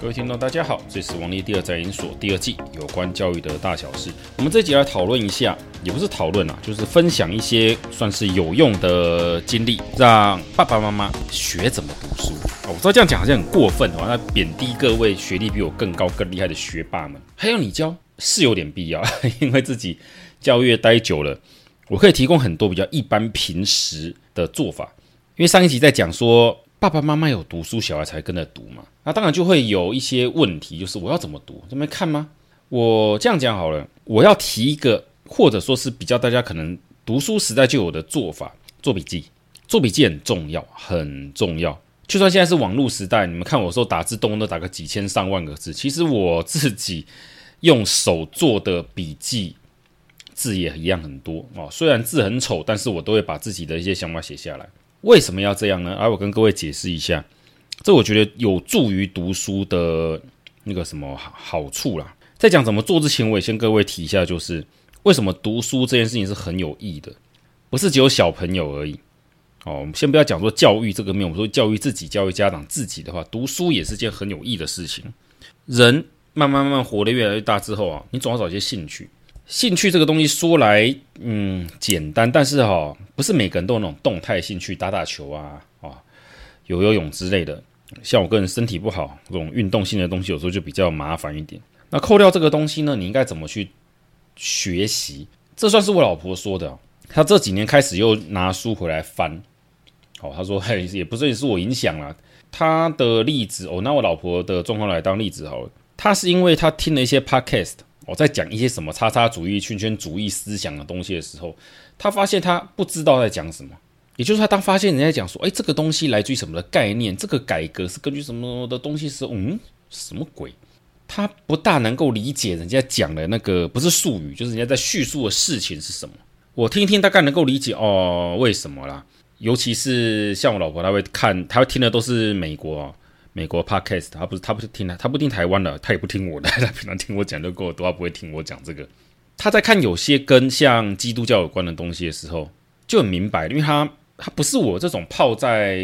各位听众，大家好，这是王力第二战研所第二季有关教育的大小事。我们这集来讨论一下，也不是讨论啊，就是分享一些算是有用的经历，让爸爸妈妈学怎么读书。哦我知道这样讲好像很过分哦，那贬低各位学历比我更高、更厉害的学霸们。还有你教是有点必要，因为自己教育待久了，我可以提供很多比较一般平时的做法。因为上一集在讲说。爸爸妈妈有读书，小孩才跟着读嘛。那当然就会有一些问题，就是我要怎么读？这边看吗？我这样讲好了，我要提一个，或者说是比较大家可能读书时代就有的做法：做笔记。做笔记很重要，很重要。就算现在是网络时代，你们看我说打字，动不动都打个几千上万个字。其实我自己用手做的笔记，字也一样很多哦。虽然字很丑，但是我都会把自己的一些想法写下来。为什么要这样呢？而、我跟各位解释一下，这我觉得有助于读书的那个什么好处啦。在讲怎么做之前，我也先各位提一下，就是为什么读书这件事情是很有益的，不是只有小朋友而已。哦，我们先不要讲说教育这个面，我们说教育自己、教育家长自己的话，读书也是件很有益的事情。人慢慢慢慢活得越来越大之后啊，你总要找一些兴趣。兴趣这个东西说来，嗯，简单，但是哈、哦，不是每个人都有那种动态兴趣，打打球啊，啊，游游泳之类的。像我个人身体不好，这种运动性的东西有时候就比较麻烦一点。那扣掉这个东西呢，你应该怎么去学习？这算是我老婆说的。她这几年开始又拿书回来翻。哦，她说，嘿，也不是也是我影响了。她的例子，哦，拿我老婆的状况来当例子好了。她是因为她听了一些 podcast。我在讲一些什么叉叉主义、圈圈主义思想的东西的时候，他发现他不知道在讲什么。也就是他当发现人家讲说，哎，这个东西来自于什么的概念，这个改革是根据什么的东西时，是嗯，什么鬼？他不大能够理解人家讲的那个不是术语，就是人家在叙述的事情是什么。我听一听，大概能够理解哦，为什么啦？尤其是像我老婆，她会看，她会听的都是美国。美国 podcast，他不是他不是听他不听台湾的，他也不听我的，他平常听我讲就够多，他不会听我讲这个。他在看有些跟像基督教有关的东西的时候，就很明白，因为他他不是我这种泡在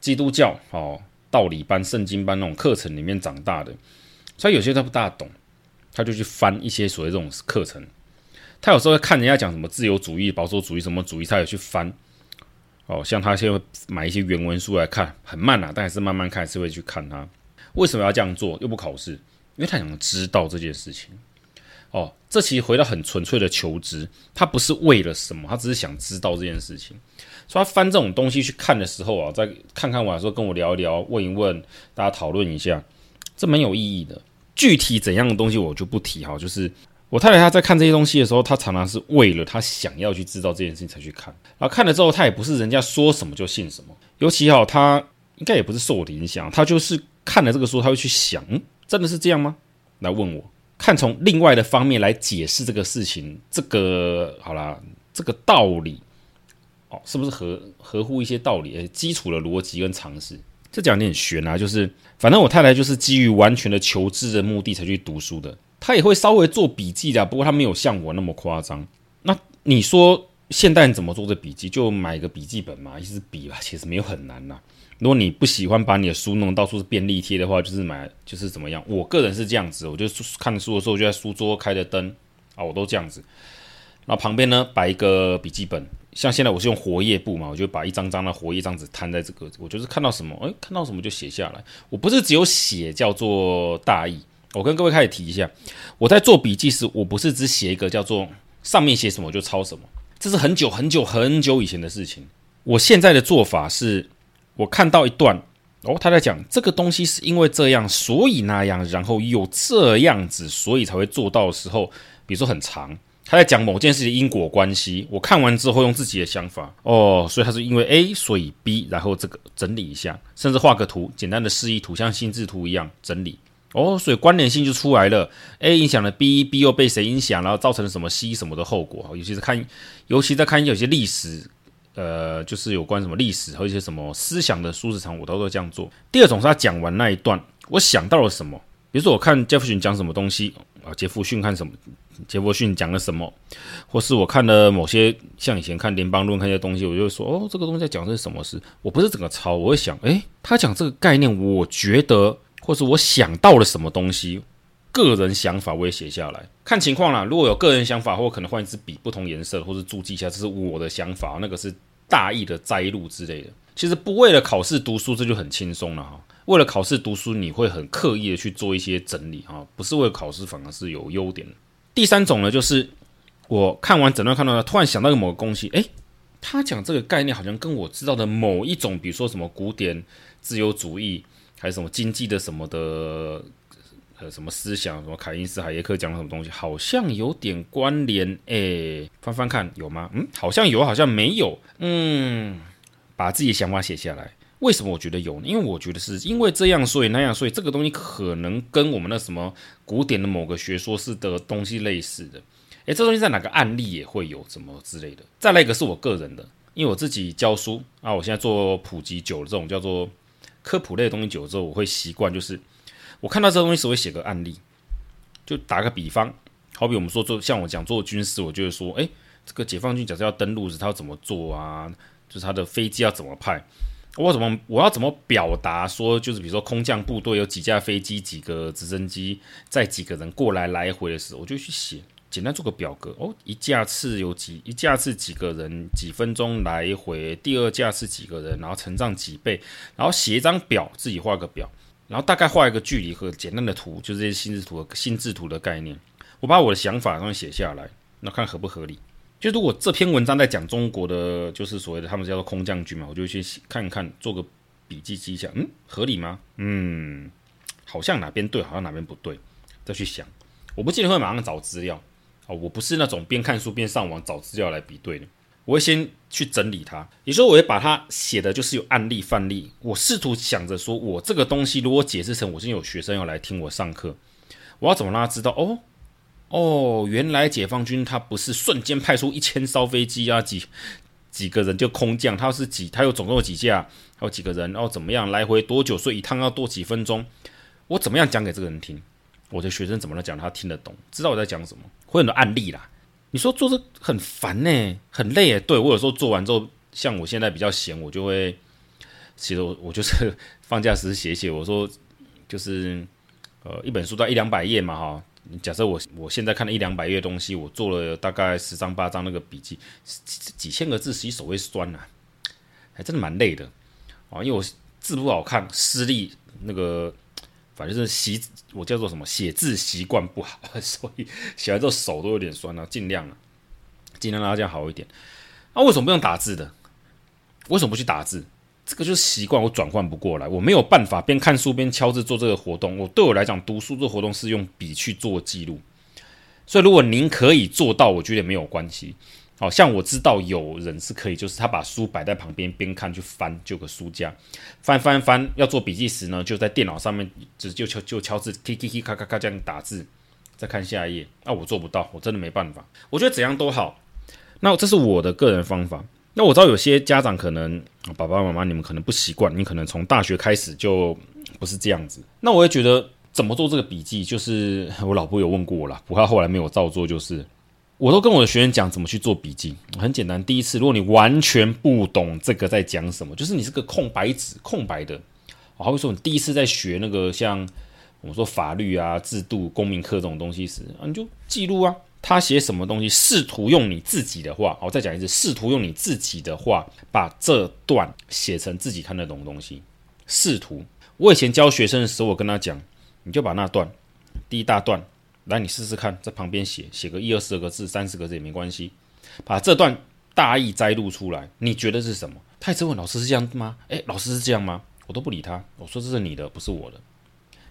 基督教哦道理班、圣经班那种课程里面长大的，所以有些他不大懂，他就去翻一些所谓这种课程。他有时候看人家讲什么自由主义、保守主义什么主义，他也去翻。哦，像他现在买一些原文书来看，很慢啊，但还是慢慢看，还是会去看它。为什么要这样做？又不考试，因为他想知道这件事情。哦，这其实回到很纯粹的求知，他不是为了什么，他只是想知道这件事情。所以他翻这种东西去看的时候啊，再看看完的时候跟我聊一聊，问一问，大家讨论一下，这蛮有意义的。具体怎样的东西我就不提哈，就是。我太太她在看这些东西的时候，她常常是为了她想要去知道这件事情才去看，然后看了之后，她也不是人家说什么就信什么。尤其哈，她应该也不是受我的影响，她就是看了这个书，她会去想，真的是这样吗？来问我，看从另外的方面来解释这个事情，这个好啦，这个道理哦，是不是合合乎一些道理？基础的逻辑跟常识，这讲有点玄啊。就是反正我太太就是基于完全的求知的目的才去读书的。他也会稍微做笔记的，不过他没有像我那么夸张。那你说现代人怎么做这笔记？就买个笔记本嘛，一支笔吧，其实没有很难呐。如果你不喜欢把你的书弄到处是便利贴的话，就是买就是怎么样？我个人是这样子，我就看书的时候就在书桌开着灯啊，我都这样子。然后旁边呢摆一个笔记本，像现在我是用活页簿嘛，我就把一张张的活页张纸摊在这个，我就是看到什么，诶，看到什么就写下来。我不是只有写叫做大意。我跟各位开始提一下，我在做笔记时，我不是只写一个叫做上面写什么就抄什么，这是很久很久很久以前的事情。我现在的做法是，我看到一段哦，他在讲这个东西是因为这样，所以那样，然后又这样子，所以才会做到的时候，比如说很长，他在讲某件事的因果关系，我看完之后用自己的想法哦，所以他是因为 A 所以 B，然后这个整理一下，甚至画个图，简单的示意图，像心智图一样整理。哦，所以关联性就出来了。A 影响了 B，B 又被谁影响，然后造成了什么 C 什么的后果？尤其是看，尤其在看有些历史，呃，就是有关什么历史和一些什么思想的书，时常我都会这样做。第二种是他讲完那一段，我想到了什么？比如说我看杰弗逊讲什么东西啊，杰弗逊看什么，杰弗逊讲了什么，或是我看了某些像以前看联邦论看一些东西，我就会说哦，这个东西在讲的是什么事？我不是整个抄，我会想，诶，他讲这个概念，我觉得。或是我想到了什么东西，个人想法我也写下来，看情况啦。如果有个人想法，或可能换一支笔，不同颜色，或是注记一下，这是我的想法，那个是大意的摘录之类的。其实不为了考试读书，这就很轻松了哈。为了考试读书，你会很刻意的去做一些整理哈，不是为了考试，反而是有优点。第三种呢，就是我看完整段看到呢，突然想到一个某个东西，诶，他讲这个概念好像跟我知道的某一种，比如说什么古典自由主义，还是什么经济的什么的呃什么思想，什么凯因斯、海耶克讲的什么东西，好像有点关联。诶，翻翻看有吗？嗯，好像有，好像没有。嗯。把自己的想法写下来，为什么我觉得有呢？因为我觉得是因为这样，所以那样，所以这个东西可能跟我们的什么古典的某个学说是的东西类似的。诶，这东西在哪个案例也会有什么之类的。再来一个是我个人的，因为我自己教书啊，我现在做普及久了，这种叫做科普类的东西久了之后，我会习惯就是我看到这个东西时会写个案例，就打个比方，好比我们说做像我讲做军事，我就会说，诶，这个解放军假设要登陆时，他要怎么做啊？就是他的飞机要怎么派，我怎么我要怎么表达说，就是比如说空降部队有几架飞机、几个直升机，载几个人过来来回的时候，我就去写，简单做个表格哦。一架次有几一架次几个人，几分钟来回；第二架次几个人，然后成长几倍，然后写一张表，自己画个表，然后大概画一个距离和简单的图，就是这些心智图的心智图的概念，我把我的想法然后写下来，那看合不合理。就如果这篇文章在讲中国的，就是所谓的他们叫做空降军嘛，我就去看看，做个笔记记一下，嗯，合理吗？嗯，好像哪边对，好像哪边不对，再去想。我不记得会马上找资料哦，我不是那种边看书边上网找资料来比对的，我会先去整理它。也就是说，我会把它写的就是有案例范例，我试图想着说，我这个东西如果解释成我今天有学生要来听我上课，我要怎么让他知道哦？哦，原来解放军他不是瞬间派出一千艘飞机啊，几几个人就空降，他是几，他有总共有几架，还有几个人，然后怎么样来回多久，所以一趟要多几分钟，我怎么样讲给这个人听？我的学生怎么来讲，他听得懂，知道我在讲什么，会很多案例啦。你说做这很烦呢，很累诶。对，我有时候做完之后，像我现在比较闲，我就会其实我我就是放假时写写，我说就是呃一本书到一两百页嘛哈。假设我我现在看了一两百页东西，我做了大概十张八张那个笔记，几千个字，实手会酸呐、啊，还真的蛮累的啊。因为我字不好看，视力那个反正是习我叫做什么写字习惯不好，所以写完之后手都有点酸啊。尽量啊，尽量让它这样好一点。那、为什么不用打字的？为什么不去打字？这个就是习惯，我转换不过来，我没有办法边看书边敲字做这个活动。我对我来讲，读书这活动是用笔去做记录。所以，如果您可以做到，我觉得没有关系。好像我知道有人是可以，就是他把书摆在旁边边看去翻，就个书架翻翻翻。要做笔记时呢，就在电脑上面只就敲就敲字，k k k 咔咔咔这样打字，再看下一页。那、我做不到，我真的没办法。我觉得怎样都好。那这是我的个人方法。那我知道有些家长可能爸爸妈妈你们可能不习惯，你可能从大学开始就不是这样子。那我也觉得怎么做这个笔记，就是我老婆有问过我了，不过后来没有照做。就是我都跟我的学员讲怎么去做笔记，很简单。第一次，如果你完全不懂这个在讲什么，就是你是个空白纸，空白的，我还会说你第一次在学那个像我们说法律啊、制度、公民课这种东西时，啊，你就记录啊。他写什么东西？试图用你自己的话，我再讲一次，试图用你自己的话把这段写成自己看得懂的东西。试图，我以前教学生的时候，我跟他讲，你就把那段第一大段来，你试试看，在旁边写，写个一二十个字、三十个字也没关系，把这段大意摘录出来，你觉得是什么？他一直问老师是这样吗？诶，老师是这样吗？我都不理他，我说这是你的，不是我的。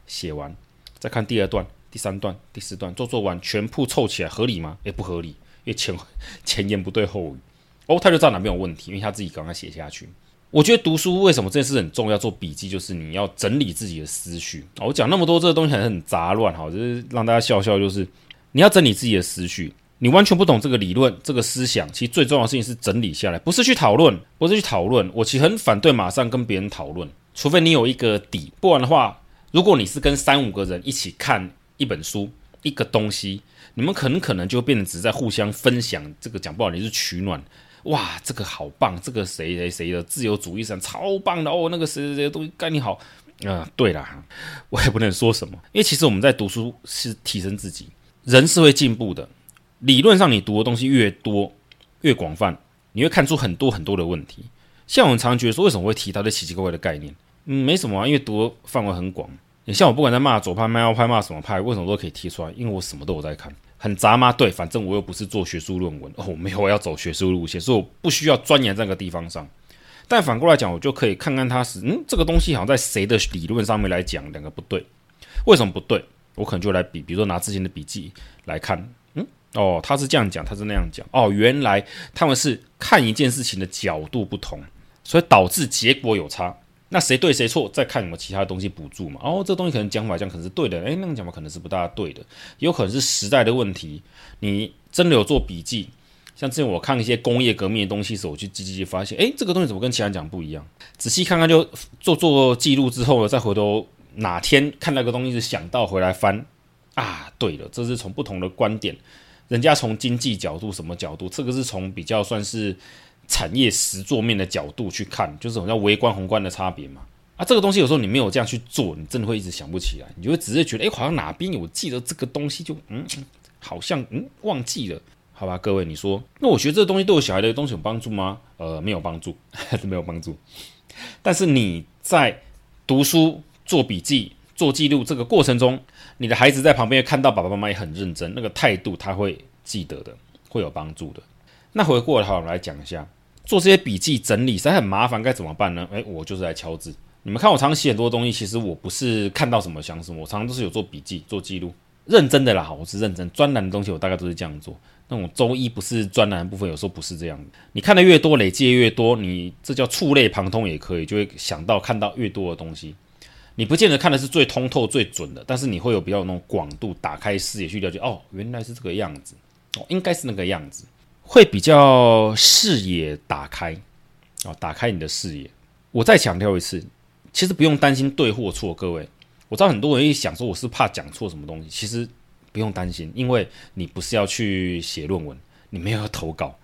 写完再看第二段。第三段、第四段做做完，全部凑起来合理吗？诶不合理，因为前前言不对后语。哦，他就知道哪边有问题，因为他自己刚刚写下去。我觉得读书为什么这件事很重要？做笔记就是你要整理自己的思绪。我讲那么多这个东西很很杂乱，哈，就是让大家笑笑。就是你要整理自己的思绪，你完全不懂这个理论、这个思想，其实最重要的事情是整理下来，不是去讨论，不是去讨论。我其实很反对马上跟别人讨论，除非你有一个底，不然的话，如果你是跟三五个人一起看。一本书，一个东西，你们很可能就变成只在互相分享。这个讲不好，你是取暖。哇，这个好棒，这个谁谁谁的自由主义上超棒的哦。那个谁谁谁的东西概念好，啊、呃，对啦，我也不能说什么，因为其实我们在读书是提升自己，人是会进步的。理论上，你读的东西越多越广泛，你会看出很多很多的问题。像我们常觉得说，为什么会提到这奇奇怪怪的概念？嗯，没什么啊，因为读的范围很广。你像我不管在骂左派、骂右派、骂什么派，为什么都可以提出来？因为我什么都有在看。很杂吗？对，反正我又不是做学术论文哦，我没有我要走学术路线，所以我不需要钻研这个地方上。但反过来讲，我就可以看看它是，嗯，这个东西好像在谁的理论上面来讲，两个不对，为什么不对？我可能就来比，比如说拿之前的笔记来看，嗯，哦，他是这样讲，他是那样讲，哦，原来他们是看一件事情的角度不同，所以导致结果有差。那谁对谁错？再看有没有其他的东西补助嘛？哦，这东西可能讲法这样可能是对的，诶，那个讲法可能是不大对的，有可能是时代的问题。你真的有做笔记？像之前我看一些工业革命的东西时候，我去记记发现，诶，这个东西怎么跟其他人讲不一样？仔细看看就做做记录之后呢，再回头哪天看那个东西是想到回来翻啊，对了，这是从不同的观点，人家从经济角度什么角度，这个是从比较算是。产业实作面的角度去看，就是好像微观宏观的差别嘛。啊，这个东西有时候你没有这样去做，你真的会一直想不起来，你就会只是觉得，哎，好像哪边有记得这个东西就，嗯，好像嗯忘记了。好吧，各位，你说，那我学这个东西对我小孩的东西有帮助吗？呃，没有帮助，还 是没有帮助。但是你在读书、做笔记、做记录这个过程中，你的孩子在旁边看到爸爸妈妈也很认真，那个态度他会记得的，会有帮助的。那回过来，好，我们来讲一下。做这些笔记整理实在很麻烦，该怎么办呢？诶，我就是来敲字。你们看我常常写很多东西，其实我不是看到什么想什么，我常常都是有做笔记、做记录，认真的啦。我是认真。专栏的东西我大概都是这样做。那种周一不是专栏部分，有时候不是这样的。你看的越多，累积越多，你这叫触类旁通也可以，就会想到看到越多的东西。你不见得看的是最通透、最准的，但是你会有比较有那种广度，打开视野去了解。哦，原来是这个样子，哦，应该是那个样子。会比较视野打开，哦，打开你的视野。我再强调一次，其实不用担心对或错，各位。我知道很多人一想说我是怕讲错什么东西，其实不用担心，因为你不是要去写论文，你没有投稿，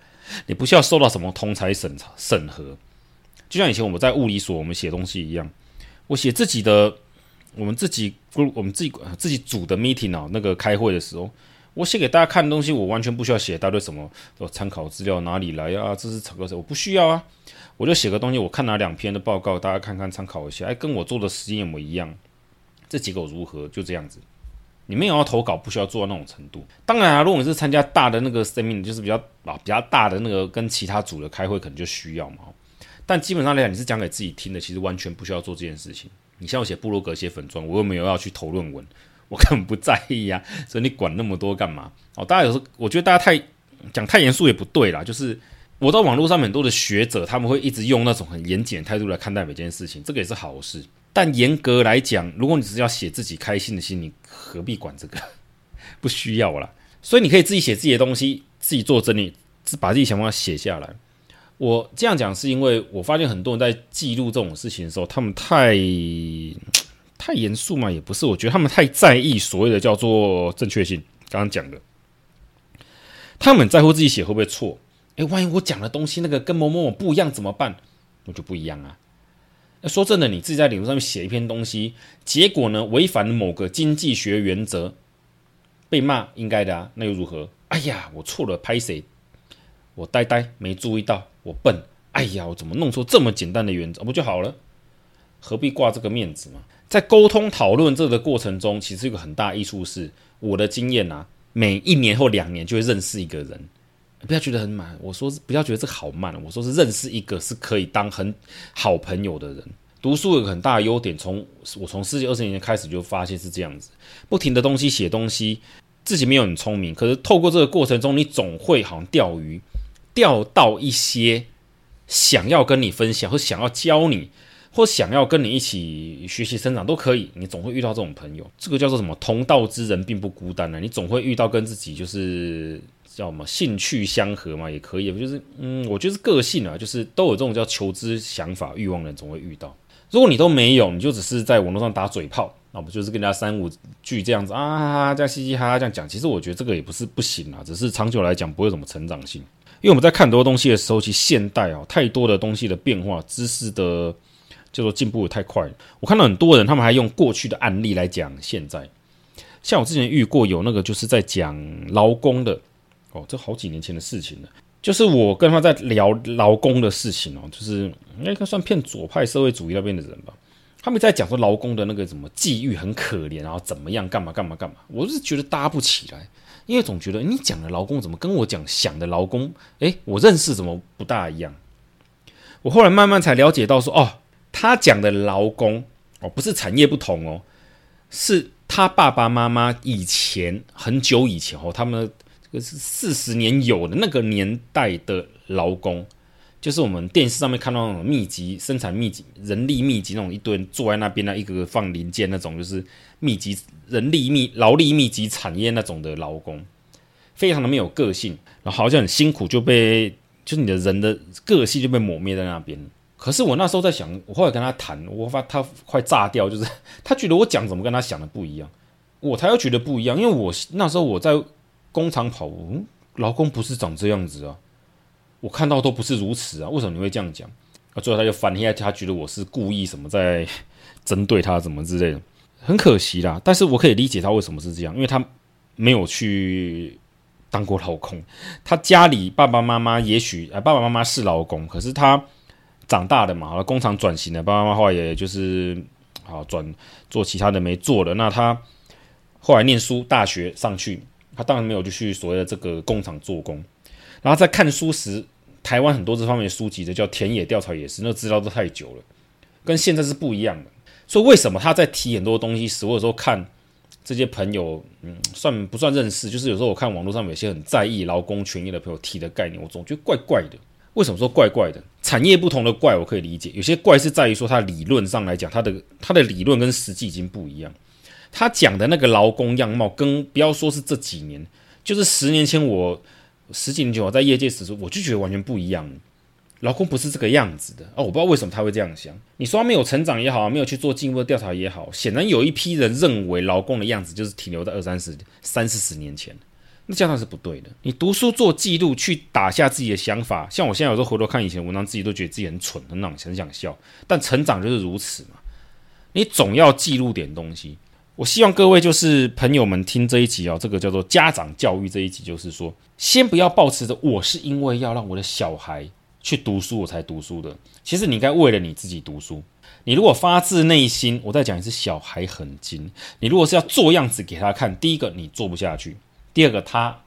你不需要受到什么通才审查审核。就像以前我们在物理所我们写东西一样，我写自己的，我们自己我们自己自己组的 meeting 啊，那个开会的时候。我写给大家看的东西，我完全不需要写一大堆什么参考资料哪里来、啊？这是什么？我不需要啊！我就写个东西，我看哪两篇的报告，大家看看参考一下。哎，跟我做的实验模一样，这结果如何？就这样子。你们有要投稿，不需要做到那种程度。当然啊，如果你是参加大的那个 seminar，就是比较啊比较大的那个跟其他组的开会，可能就需要嘛。但基本上来讲，你是讲给自己听的，其实完全不需要做这件事情。你像我写部落格、写粉专，我又没有要去投论文。我根本不在意、啊，所以你管那么多干嘛？哦，大家有时候我觉得大家太讲太严肃也不对啦。就是我到网络上很多的学者，他们会一直用那种很严谨的态度来看待每件事情，这个也是好事。但严格来讲，如果你只是要写自己开心的心，你何必管这个？不需要啦。所以你可以自己写自己的东西，自己做整理，把自己想法写下来。我这样讲是因为我发现很多人在记录这种事情的时候，他们太。太严肃嘛，也不是。我觉得他们太在意所谓的叫做正确性。刚刚讲的，他们在乎自己写会不会错？诶，万一我讲的东西那个跟某某某不一样怎么办？我就不一样啊。那说真的，你自己在领域上面写一篇东西，结果呢违反某个经济学原则，被骂应该的啊。那又如何？哎呀，我错了，拍谁？我呆呆没注意到，我笨。哎呀，我怎么弄错这么简单的原则？不就好了？何必挂这个面子嘛？在沟通讨论这个过程中，其实有个很大益处是，我的经验啊，每一年或两年就会认识一个人，不要觉得很慢。我说是不要觉得这个好慢，我说是认识一个是可以当很好朋友的人。读书有个很大的优点，从我从十几二十年开始就发现是这样子，不停的东西写东西，自己没有很聪明，可是透过这个过程中，你总会好像钓鱼，钓到一些想要跟你分享或想要教你。或想要跟你一起学习成长都可以，你总会遇到这种朋友。这个叫做什么？同道之人并不孤单呢。你总会遇到跟自己就是叫什么兴趣相合嘛，也可以。就是嗯，我觉得是个性啊，就是都有这种叫求知想法欲望的人总会遇到。如果你都没有，你就只是在网络上打嘴炮，那不就是跟人家三五句这样子啊，这样嘻嘻哈哈这样讲。其实我觉得这个也不是不行啊，只是长久来讲不会有什么成长性。因为我们在看很多东西的时候，其实现代啊太多的东西的变化，知识的。叫做进步太快。我看到很多人，他们还用过去的案例来讲现在。像我之前遇过有那个就是在讲劳工的，哦，这好几年前的事情了。就是我跟他在聊劳工的事情哦，就是应该算偏左派社会主义那边的人吧。他们在讲说劳工的那个什么际遇很可怜，然后怎么样干嘛干嘛干嘛。我是觉得搭不起来，因为总觉得你讲的劳工怎么跟我讲想的劳工，诶，我认识怎么不大一样。我后来慢慢才了解到说，哦，他讲的劳工哦，不是产业不同哦，是他爸爸妈妈以前很久以前哦，他们这个。是四十年有的那个年代的劳工，就是我们电视上面看到那种密集生产、密集人力密集那种一堆人坐在那边那一个个放零件那种，就是密集人力密劳力密集产业那种的劳工，非常的没有个性，然后好像很辛苦就被就是你的人的个性就被抹灭在那边。可是我那时候在想，我后来跟他谈，我发他快炸掉，就是 他觉得我讲怎么跟他想的不一样，我才会觉得不一样，因为我那时候我在。工厂跑，嗯，劳工不是长这样子啊，我看到都不是如此啊，为什么你会这样讲？啊，最后他就翻，天他觉得我是故意什么在针对他，什么之类的，很可惜啦。但是我可以理解他为什么是这样，因为他没有去当过劳工，他家里爸爸妈妈也许啊，爸爸妈妈是劳工，可是他长大的嘛，好了，工厂转型了，爸爸妈妈后来也就是好转做其他的没做了，那他后来念书，大学上去。他当然没有就去所谓的这个工厂做工，然后在看书时，台湾很多这方面的书籍的叫田野调查也是，那个资料都太久了，跟现在是不一样的。所以为什么他在提很多东西时，我有时候看这些朋友，嗯，算不算认识？就是有时候我看网络上有些很在意劳工权益的朋友提的概念，我总觉得怪怪的。为什么说怪怪的？产业不同的怪我可以理解，有些怪是在于说它理论上来讲，它的它的理论跟实际已经不一样。他讲的那个劳工样貌，跟不要说是这几年，就是十年前我十几年前我在业界时，我就觉得完全不一样。劳工不是这个样子的哦，我不知道为什么他会这样想。你说他没有成长也好，没有去做进一步的调查也好，显然有一批人认为劳工的样子就是停留在二三十、三四十年前，那这样是不对的。你读书做记录，去打下自己的想法，像我现在有时候回头看以前文章，自己都觉得自己很蠢，很很想笑。但成长就是如此嘛，你总要记录点东西。我希望各位就是朋友们听这一集啊，这个叫做家长教育这一集，就是说，先不要抱持着我是因为要让我的小孩去读书我才读书的。其实你应该为了你自己读书。你如果发自内心，我再讲一次，小孩很精。你如果是要做样子给他看，第一个你做不下去，第二个他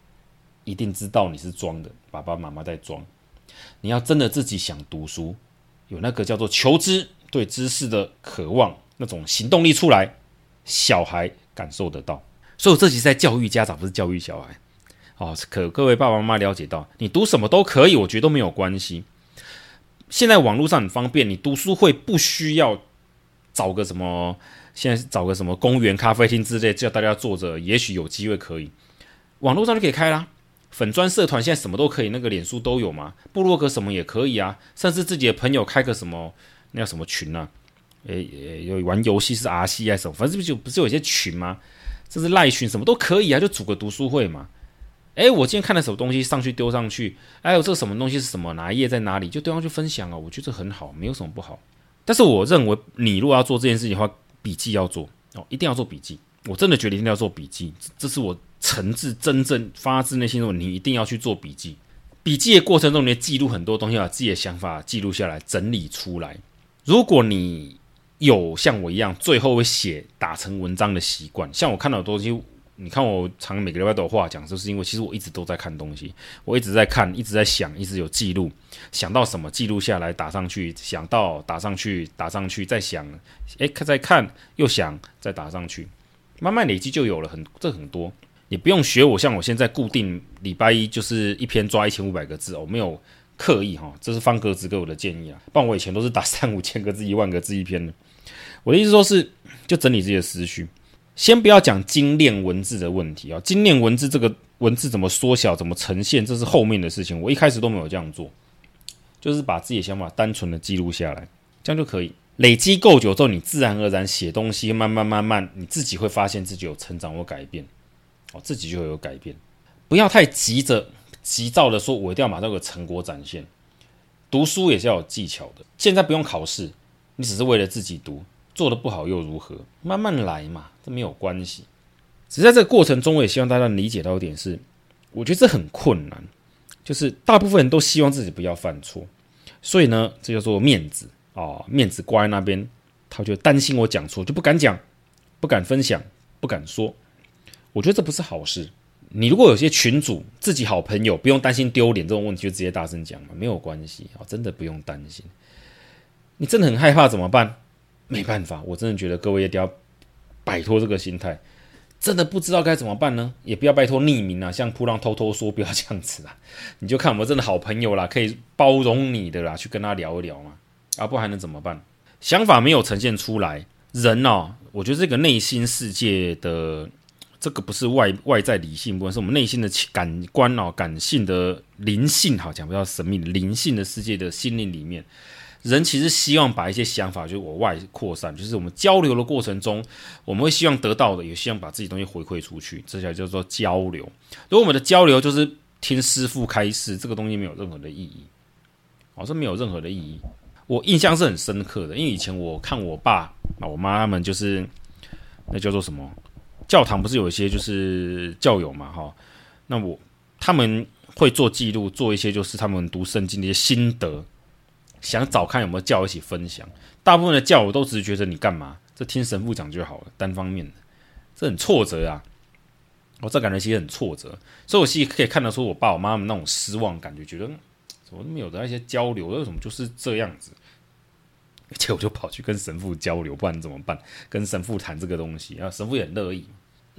一定知道你是装的，爸爸妈妈在装。你要真的自己想读书，有那个叫做求知，对知识的渴望，那种行动力出来。小孩感受得到，所以我这集在教育家长，不是教育小孩。哦，可各位爸爸妈妈了解到，你读什么都可以，我觉得都没有关系。现在网络上很方便，你读书会不需要找个什么，现在找个什么公园、咖啡厅之类，叫大家坐着，也许有机会可以。网络上就可以开啦，粉专社团现在什么都可以，那个脸书都有嘛，部落格什么也可以啊，甚至自己的朋友开个什么，那叫什么群啊？诶诶，有玩游戏是 R C 还是什么？反正不就不是有一些群吗？这是赖群，什么都可以啊，就组个读书会嘛。诶，我今天看了什么东西，上去丢上去。还有这个什么东西是什么？哪一页在哪里？就丢上去分享啊。我觉得很好，没有什么不好。但是我认为，你如果要做这件事情的话，笔记要做哦，一定要做笔记。我真的觉得一定要做笔记，这是我诚挚、真正发自内心的，你一定要去做笔记。笔记的过程中，你记录很多东西，把自己的想法记录下来，整理出来。如果你有像我一样，最后会写打成文章的习惯。像我看到的东西，你看我常每个礼拜都有话讲，就是因为其实我一直都在看东西，我一直在看，一直在想，一直有记录，想到什么记录下来打上去，想到打上去，打上去再想，诶，看再看又想再打上去，慢慢累积就有了很这很多。你不用学我，像我现在固定礼拜一就是一篇抓一千五百个字哦，没有刻意哈，这是方格子给我的建议啊。不然我以前都是打三五千个字、一万个字一篇的。我的意思说是，就整理自己的思绪，先不要讲精炼文字的问题啊。精炼文字这个文字怎么缩小、怎么呈现，这是后面的事情。我一开始都没有这样做，就是把自己的想法单纯的记录下来，这样就可以累积够久之后，你自然而然写东西，慢慢慢慢，你自己会发现自己有成长或改变，哦，自己就会有改变。不要太急着、急躁的说，我一定要把这个成果展现。读书也是要有技巧的，现在不用考试。你只是为了自己读，做得不好又如何？慢慢来嘛，这没有关系。只在这个过程中，我也希望大家理解到一点是，我觉得这很困难，就是大部分人都希望自己不要犯错，所以呢，这叫做面子啊、哦，面子挂在那边，他就担心我讲错，就不敢讲，不敢分享，不敢说。我觉得这不是好事。你如果有些群主自己好朋友，不用担心丢脸这种问题，就直接大声讲嘛，没有关系啊，真的不用担心。你真的很害怕怎么办？没办法，我真的觉得各位一定要摆脱这个心态。真的不知道该怎么办呢？也不要拜托匿名啊，像扑浪偷偷说，不要这样子啊。你就看我们真的好朋友啦，可以包容你的啦，去跟他聊一聊嘛。啊，不还能怎么办？想法没有呈现出来，人哦，我觉得这个内心世界的。这个不是外外在理性部分，是我们内心的感官哦，感性的灵性，好讲比较神秘的灵性的世界的心灵里面，人其实希望把一些想法就是往外扩散，就是我们交流的过程中，我们会希望得到的，也希望把自己东西回馈出去，这叫叫做交流。如果我们的交流就是听师傅开示，这个东西没有任何的意义，哦，这没有任何的意义。我印象是很深刻的，因为以前我看我爸啊、我妈他们就是那叫做什么？教堂不是有一些就是教友嘛，哈，那我他们会做记录，做一些就是他们读圣经的一些心得，想找看有没有教一起分享。大部分的教友都只是觉得你干嘛，这听神父讲就好了，单方面的，这很挫折啊。我这感觉其实很挫折，所以我其实可以看得出我爸我妈妈那种失望感觉，觉得怎么都没有的那些交流，为什么就是这样子？而且我就跑去跟神父交流，不然怎么办？跟神父谈这个东西啊，神父也很乐意。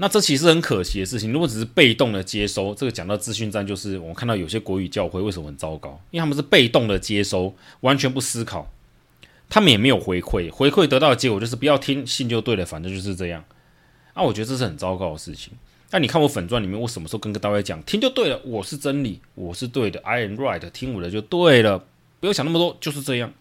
那这其实很可惜的事情。如果只是被动的接收，这个讲到资讯站，就是我们看到有些国语教会为什么很糟糕？因为他们是被动的接收，完全不思考，他们也没有回馈，回馈得到的结果就是不要听，信就对了，反正就是这样。那、啊、我觉得这是很糟糕的事情。那你看我粉钻里面，我什么时候跟各位讲，听就对了，我是真理，我是对的，I am right，听我的就对了，不要想那么多，就是这样。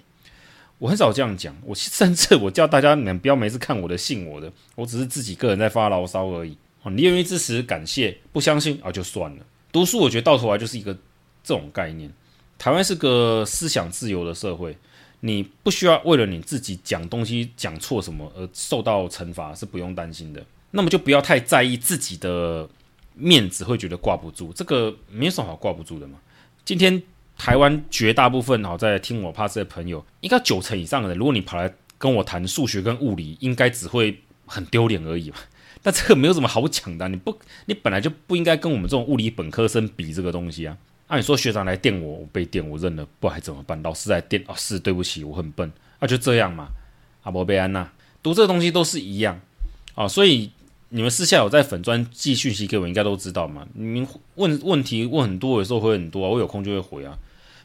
我很少这样讲，我甚至我叫大家你们不要每次看我的信我的，我只是自己个人在发牢骚而已。你愿意支持感谢，不相信啊就算了。读书我觉得到头来就是一个这种概念。台湾是个思想自由的社会，你不需要为了你自己讲东西讲错什么而受到惩罚，是不用担心的。那么就不要太在意自己的面子，会觉得挂不住，这个没什么好挂不住的嘛。今天。台湾绝大部分好在听我 Podcast 的朋友，应该九成以上的人，如果你跑来跟我谈数学跟物理，应该只会很丢脸而已嘛。但这个没有什么好讲的，你不，你本来就不应该跟我们这种物理本科生比这个东西啊。按、你说学长来电我，我被电，我认了，不还怎么办？老师来电哦，是对不起，我很笨，啊，就这样嘛。阿伯贝安娜读这个东西都是一样啊，所以你们私下有在粉专寄讯息给我，应该都知道嘛。你们问问题问很多，有时候会很多，我有空就会回啊。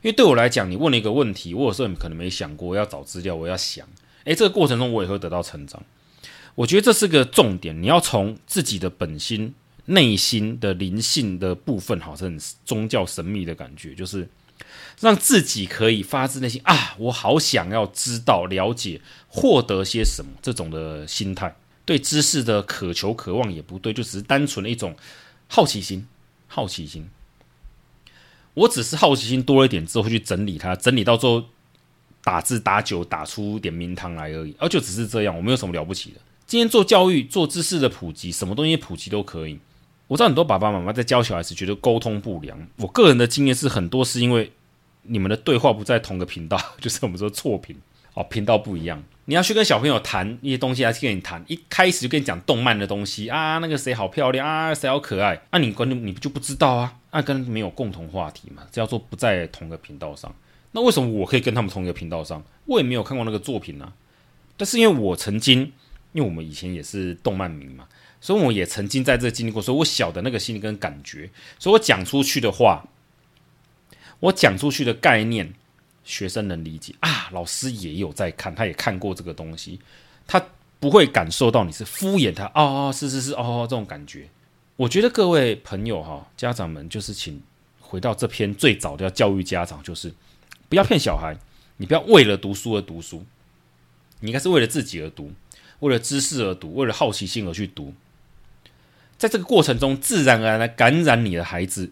因为对我来讲，你问了一个问题，我有时候可能没想过，我要找资料，我要想，诶，这个过程中我也会得到成长。我觉得这是个重点，你要从自己的本心、内心的灵性的部分，好像宗教神秘的感觉，就是让自己可以发自内心啊，我好想要知道、了解、获得些什么这种的心态，对知识的渴求、渴望也不对，就只是单纯的一种好奇心，好奇心。我只是好奇心多一点之后会去整理它，整理到最后打字打久打出点名堂来而已，而就只是这样，我没有什么了不起的。今天做教育、做知识的普及，什么东西普及都可以。我知道很多爸爸妈妈在教小孩时觉得沟通不良，我个人的经验是很多是因为你们的对话不在同个频道，就是我们说错频哦，频道不一样。你要去跟小朋友谈一些东西，还是跟你谈一开始就跟你讲动漫的东西啊，那个谁好漂亮啊，谁好可爱，那、啊、你关键你就不知道啊。那跟没有共同话题嘛，叫做不在同一个频道上。那为什么我可以跟他们同一个频道上？我也没有看过那个作品啊。但是因为我曾经，因为我们以前也是动漫迷嘛，所以我也曾经在这经历过，所以我晓得那个心理跟感觉。所以我讲出去的话，我讲出去的概念，学生能理解啊。老师也有在看，他也看过这个东西，他不会感受到你是敷衍他。哦，是是是，哦，这种感觉。我觉得各位朋友哈，家长们就是请回到这篇最早的要教育家长，就是不要骗小孩，你不要为了读书而读书，你应该是为了自己而读，为了知识而读，为了好奇心而去读，在这个过程中，自然而然的感染你的孩子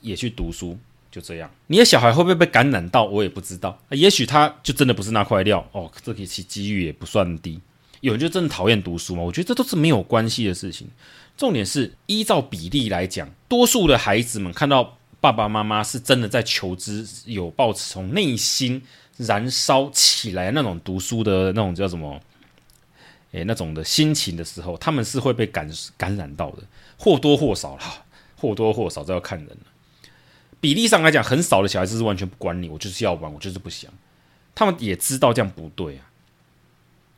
也去读书，就这样。你的小孩会不会被感染到，我也不知道。也许他就真的不是那块料哦，这个其机遇也不算低。有人就真的讨厌读书吗？我觉得这都是没有关系的事情。重点是依照比例来讲，多数的孩子们看到爸爸妈妈是真的在求知，有抱持从内心燃烧起来那种读书的那种叫什么？诶，那种的心情的时候，他们是会被感感染到的，或多或少啦，或多或少这要看人。比例上来讲，很少的小孩子是完全不管你，我就是要玩，我就是不想。他们也知道这样不对啊。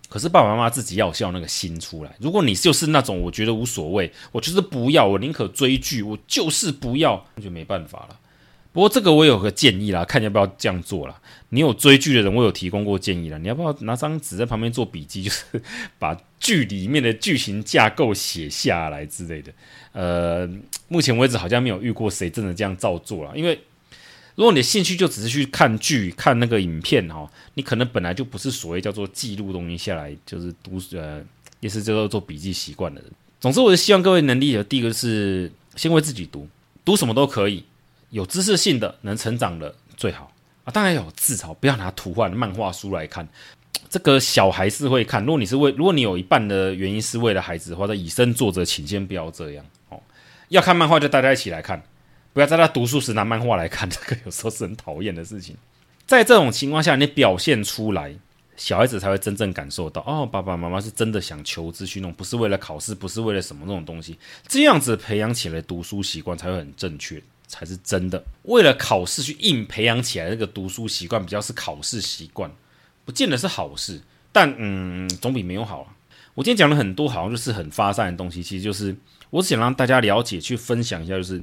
可是爸爸妈妈自己要笑那个心出来。如果你就是那种我觉得无所谓，我就是不要，我宁可追剧，我就是不要，那就没办法了。不过这个我有个建议啦，看要不要这样做啦。你有追剧的人，我有提供过建议啦。你要不要拿张纸在旁边做笔记，就是把剧里面的剧情架构写下来之类的。呃，目前为止好像没有遇过谁真的这样照做了。因为如果你的兴趣就只是去看剧、看那个影片哈，你可能本来就不是所谓叫做记录东西下来，就是读呃，也是叫做做笔记习惯的人。总之，我是希望各位能理解，第一个是先为自己读，读什么都可以。有知识性的、能成长的最好啊！当然有字哦，不要拿图画的漫画书来看。这个小孩是会看。如果你是为，如果你有一半的原因是为了孩子的话，以身作则，请先不要这样哦。要看漫画就大家一起来看，不要在他读书时拿漫画来看，这个有时候是很讨厌的事情。在这种情况下，你表现出来，小孩子才会真正感受到哦，爸爸妈妈是真的想求知去弄，不是为了考试，不是为了什么那种东西。这样子培养起来读书习惯才会很正确。才是真的。为了考试去硬培养起来那个读书习惯，比较是考试习惯，不见得是好事。但嗯，总比没有好。我今天讲了很多，好像就是很发散的东西，其实就是我只想让大家了解，去分享一下。就是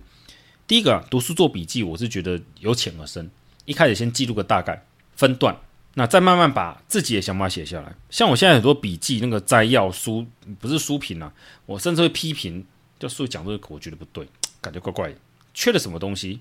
第一个，读书做笔记，我是觉得由浅而深。一开始先记录个大概，分段，那再慢慢把自己的想法写下来。像我现在很多笔记那个摘要书，不是书评啊，我甚至会批评，就书讲这个，我觉得不对，感觉怪怪的。缺了什么东西，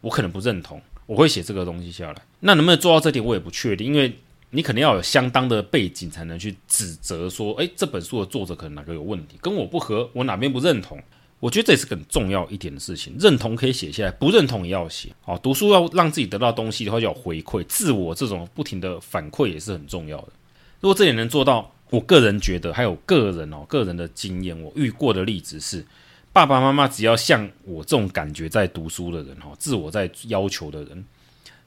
我可能不认同，我会写这个东西下来。那能不能做到这点，我也不确定，因为你肯定要有相当的背景，才能去指责说，诶，这本书的作者可能哪个有问题，跟我不合，我哪边不认同。我觉得这也是很重要一点的事情。认同可以写下来，不认同也要写。好，读书要让自己得到东西的话，就要回馈，自我这种不停的反馈也是很重要的。如果这点能做到，我个人觉得，还有个人哦，个人的经验，我遇过的例子是。爸爸妈妈只要像我这种感觉在读书的人哈，自我在要求的人，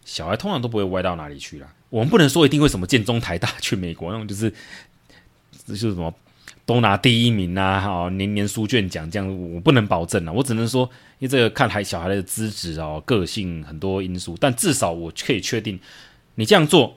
小孩通常都不会歪到哪里去啦。我们不能说一定会什么建中台大去美国那种，就是就是什么都拿第一名啊，哈，年年书卷奖这样，我不能保证啊。我只能说，因为这个看孩小孩的资质哦、个性很多因素，但至少我可以确定，你这样做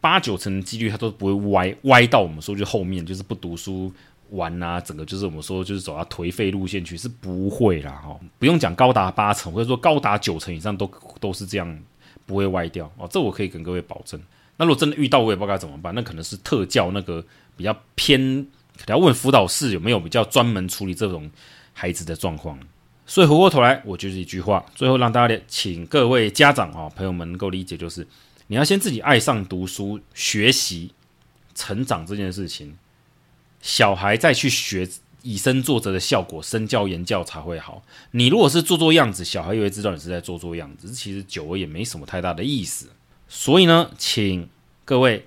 八九成几率他都不会歪歪到我们说就后面就是不读书。玩啊，整个就是我们说，就是走到颓废路线去，是不会啦，哈，不用讲高达八成，或者说高达九成以上都都是这样，不会歪掉哦，这我可以跟各位保证。那如果真的遇到，我也不知道该怎么办，那可能是特教那个比较偏，可能要问辅导室有没有比较专门处理这种孩子的状况。所以回过头来，我就是一句话，最后让大家请各位家长啊朋友们能够理解，就是你要先自己爱上读书、学习、成长这件事情。小孩再去学以身作则的效果，身教言教才会好。你如果是做做样子，小孩也会知道你是在做做样子。其实久而也没什么太大的意思。所以呢，请各位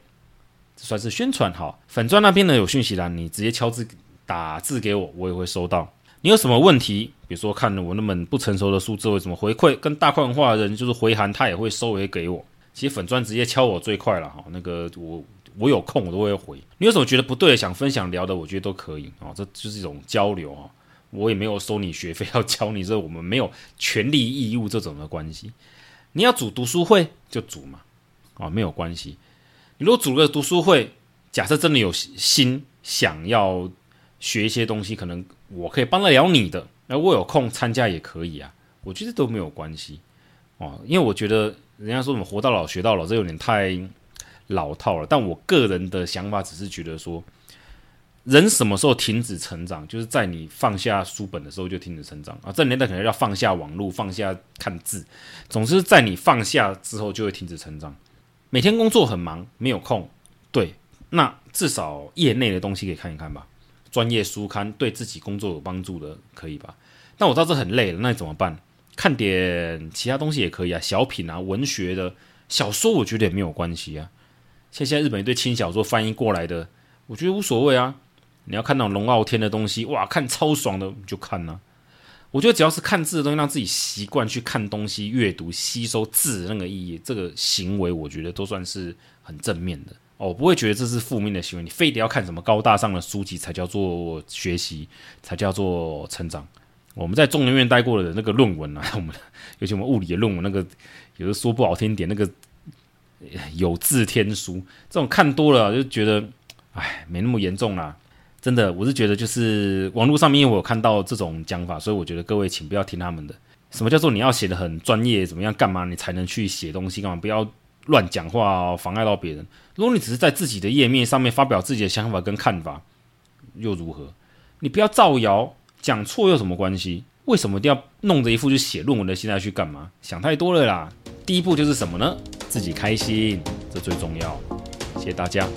算是宣传好。粉钻那边呢有讯息栏，你直接敲字打字给我，我也会收到。你有什么问题，比如说看了我那本不成熟的书之后，怎么回馈？跟大块文化的人就是回函，他也会收回给我。其实粉钻直接敲我最快了哈。那个我。我有空我都会回，你有什么觉得不对的想分享聊的，我觉得都可以、哦，这就是一种交流啊、哦。我也没有收你学费要教你，这我们没有权利义务这种的关系。你要组读书会就组嘛，啊、哦，没有关系。你如果组个读书会，假设真的有心想要学一些东西，可能我可以帮得了你的，那我有空参加也可以啊，我觉得都没有关系哦，因为我觉得人家说什么活到老学到老，这有点太。老套了，但我个人的想法只是觉得说，人什么时候停止成长，就是在你放下书本的时候就停止成长啊。这年代可能要放下网络，放下看字，总之在你放下之后就会停止成长。每天工作很忙，没有空，对，那至少业内的东西可以看一看吧，专业书刊对自己工作有帮助的可以吧？但我知道这很累了，那你怎么办？看点其他东西也可以啊，小品啊，文学的小说，我觉得也没有关系啊。像现在日本一堆轻小说翻译过来的，我觉得无所谓啊。你要看那种龙傲天的东西，哇，看超爽的，就看呐、啊。我觉得只要是看字的东西，让自己习惯去看东西、阅读、吸收字的那个意义，这个行为，我觉得都算是很正面的哦。我不会觉得这是负面的行为。你非得要看什么高大上的书籍才叫做学习，才叫做成长。我们在中研院待过的那个论文啊，我们尤其我们物理的论文，那个有的说不好听点，那个有字天书，这种看多了就觉得，哎，没那么严重啦。真的，我是觉得就是网络上面我有看到这种讲法，所以我觉得各位请不要听他们的。什么叫做你要写的很专业，怎么样干嘛你才能去写东西？干嘛不要乱讲话，妨碍到别人。如果你只是在自己的页面上面发表自己的想法跟看法，又如何？你不要造谣，讲错有什么关系？为什么一定要弄着一副就写论文的心态去干嘛？想太多了啦。第一步就是什么呢？自己开心，这最重要。谢谢大家。